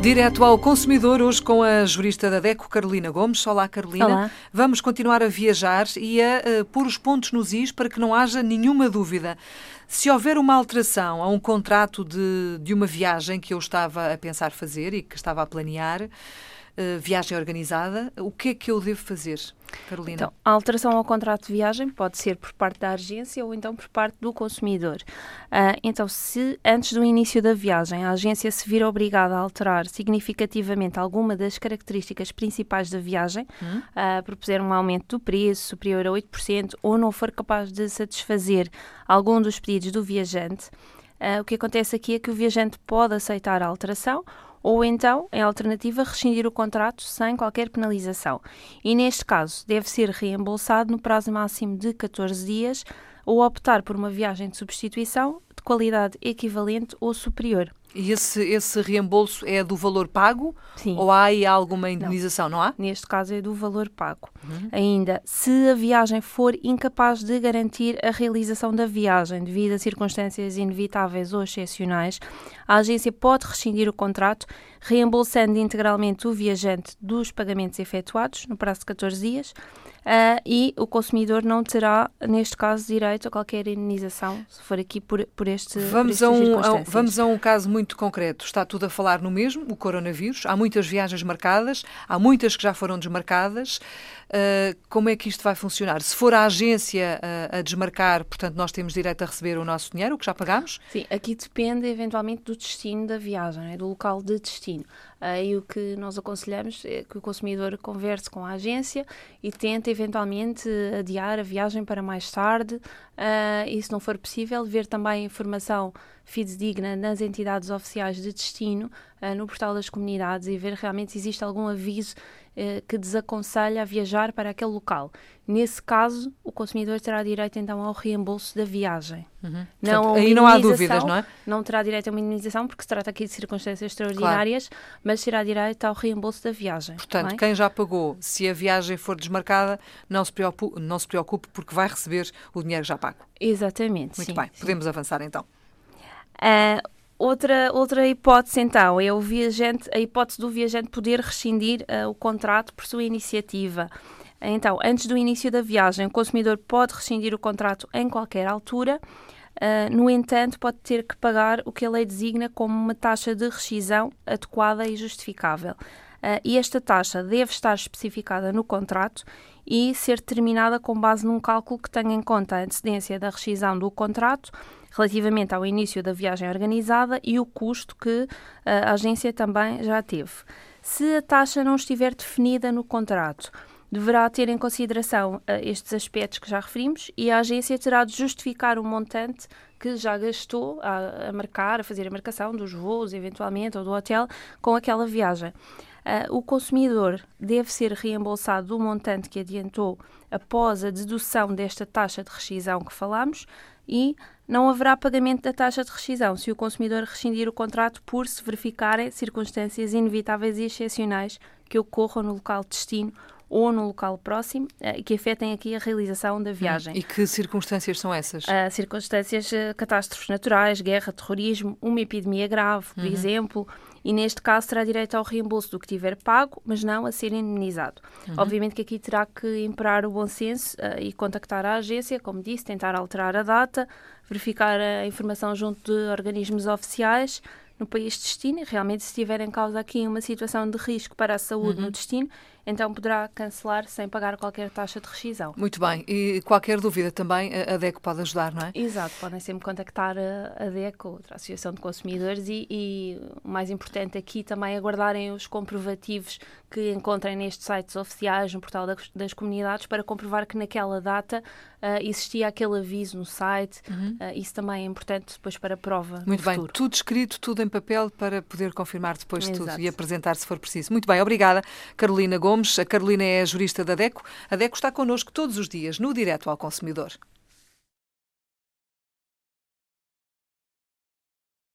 Direto ao consumidor, hoje com a jurista da DECO, Carolina Gomes. Olá, Carolina. Olá. Vamos continuar a viajar e a uh, pôr os pontos nos is para que não haja nenhuma dúvida. Se houver uma alteração a um contrato de, de uma viagem que eu estava a pensar fazer e que estava a planear, uh, viagem organizada, o que é que eu devo fazer? Carolina. Então, a alteração ao contrato de viagem pode ser por parte da agência ou então por parte do consumidor. Uh, então, se antes do início da viagem a agência se vir obrigada a alterar significativamente alguma das características principais da viagem, hum. uh, propuser um aumento do preço superior a 8% ou não for capaz de satisfazer algum dos pedidos do viajante, uh, o que acontece aqui é que o viajante pode aceitar a alteração ou então, em alternativa, rescindir o contrato sem qualquer penalização. E neste caso, deve ser reembolsado no prazo máximo de 14 dias ou optar por uma viagem de substituição de qualidade equivalente ou superior. E esse, esse reembolso é do valor pago? Sim. Ou há aí alguma indenização, não, não há? Neste caso é do valor pago. Uhum. Ainda, se a viagem for incapaz de garantir a realização da viagem devido a circunstâncias inevitáveis ou excepcionais, a agência pode rescindir o contrato, reembolsando integralmente o viajante dos pagamentos efetuados no prazo de 14 dias, Uh, e o consumidor não terá, neste caso, direito a qualquer indenização, se for aqui por, por este vamos por a um, a, Vamos a um caso muito concreto. Está tudo a falar no mesmo, o coronavírus. Há muitas viagens marcadas, há muitas que já foram desmarcadas. Uh, como é que isto vai funcionar? Se for a agência uh, a desmarcar, portanto, nós temos direito a receber o nosso dinheiro, o que já pagamos? Sim, aqui depende eventualmente do destino da viagem, é? do local de destino. Aí o que nós aconselhamos é que o consumidor converse com a agência e tente eventualmente adiar a viagem para mais tarde uh, e, se não for possível, ver também a informação fidedigna nas entidades oficiais de destino, uh, no portal das comunidades e ver realmente se existe algum aviso uh, que desaconselha a viajar para aquele local. Nesse caso, o consumidor terá direito então ao reembolso da viagem. Uhum. Não Portanto, aí não há dúvidas, não é? Não terá direito a uma indenização porque se trata aqui de circunstâncias extraordinárias, claro. mas terá direito ao reembolso da viagem. Portanto, é? quem já pagou, se a viagem for desmarcada, não se preocupe, não se preocupe porque vai receber o dinheiro já pago. Exatamente. Muito sim, bem, sim. podemos avançar então. Uh, outra, outra hipótese, então, é o viajante, a hipótese do viajante poder rescindir uh, o contrato por sua iniciativa. Então, antes do início da viagem, o consumidor pode rescindir o contrato em qualquer altura. Uh, no entanto, pode ter que pagar o que a lei designa como uma taxa de rescisão adequada e justificável. Uh, e esta taxa deve estar especificada no contrato e ser determinada com base num cálculo que tenha em conta a antecedência da rescisão do contrato relativamente ao início da viagem organizada e o custo que a agência também já teve. Se a taxa não estiver definida no contrato, deverá ter em consideração uh, estes aspectos que já referimos e a agência terá de justificar o montante que já gastou a, a marcar, a fazer a marcação dos voos, eventualmente, ou do hotel, com aquela viagem. Uh, o consumidor deve ser reembolsado do montante que adiantou após a dedução desta taxa de rescisão que falamos e não haverá pagamento da taxa de rescisão se o consumidor rescindir o contrato por se verificarem circunstâncias inevitáveis e excepcionais que ocorram no local de destino ou no local próximo uh, que afetem aqui a realização da viagem. Hum, e que circunstâncias são essas? Uh, circunstâncias, uh, catástrofes naturais, guerra, terrorismo, uma epidemia grave, por uhum. exemplo, e neste caso terá direito ao reembolso do que tiver pago, mas não a ser indemnizado. Uhum. Obviamente que aqui terá que imperar o bom senso uh, e contactar a agência, como disse, tentar alterar a data, verificar a informação junto de organismos oficiais no país de destino e realmente se estiver em causa aqui uma situação de risco para a saúde uhum. no destino, então poderá cancelar sem pagar qualquer taxa de rescisão. Muito bem. E qualquer dúvida também, a DECO pode ajudar, não é? Exato. Podem sempre contactar a DECO, outra Associação de Consumidores, e, e o mais importante aqui também aguardarem os comprovativos que encontrem nestes sites oficiais, no portal das, das comunidades, para comprovar que naquela data uh, existia aquele aviso no site. Uhum. Uh, isso também é importante depois para a prova. Muito bem. Futuro. Tudo escrito, tudo em papel, para poder confirmar depois Exato. tudo e apresentar se for preciso. Muito bem. Obrigada, Carolina Gomes. Gomes. A Carolina é a jurista da DECO. A DECO está connosco todos os dias no Direto ao Consumidor.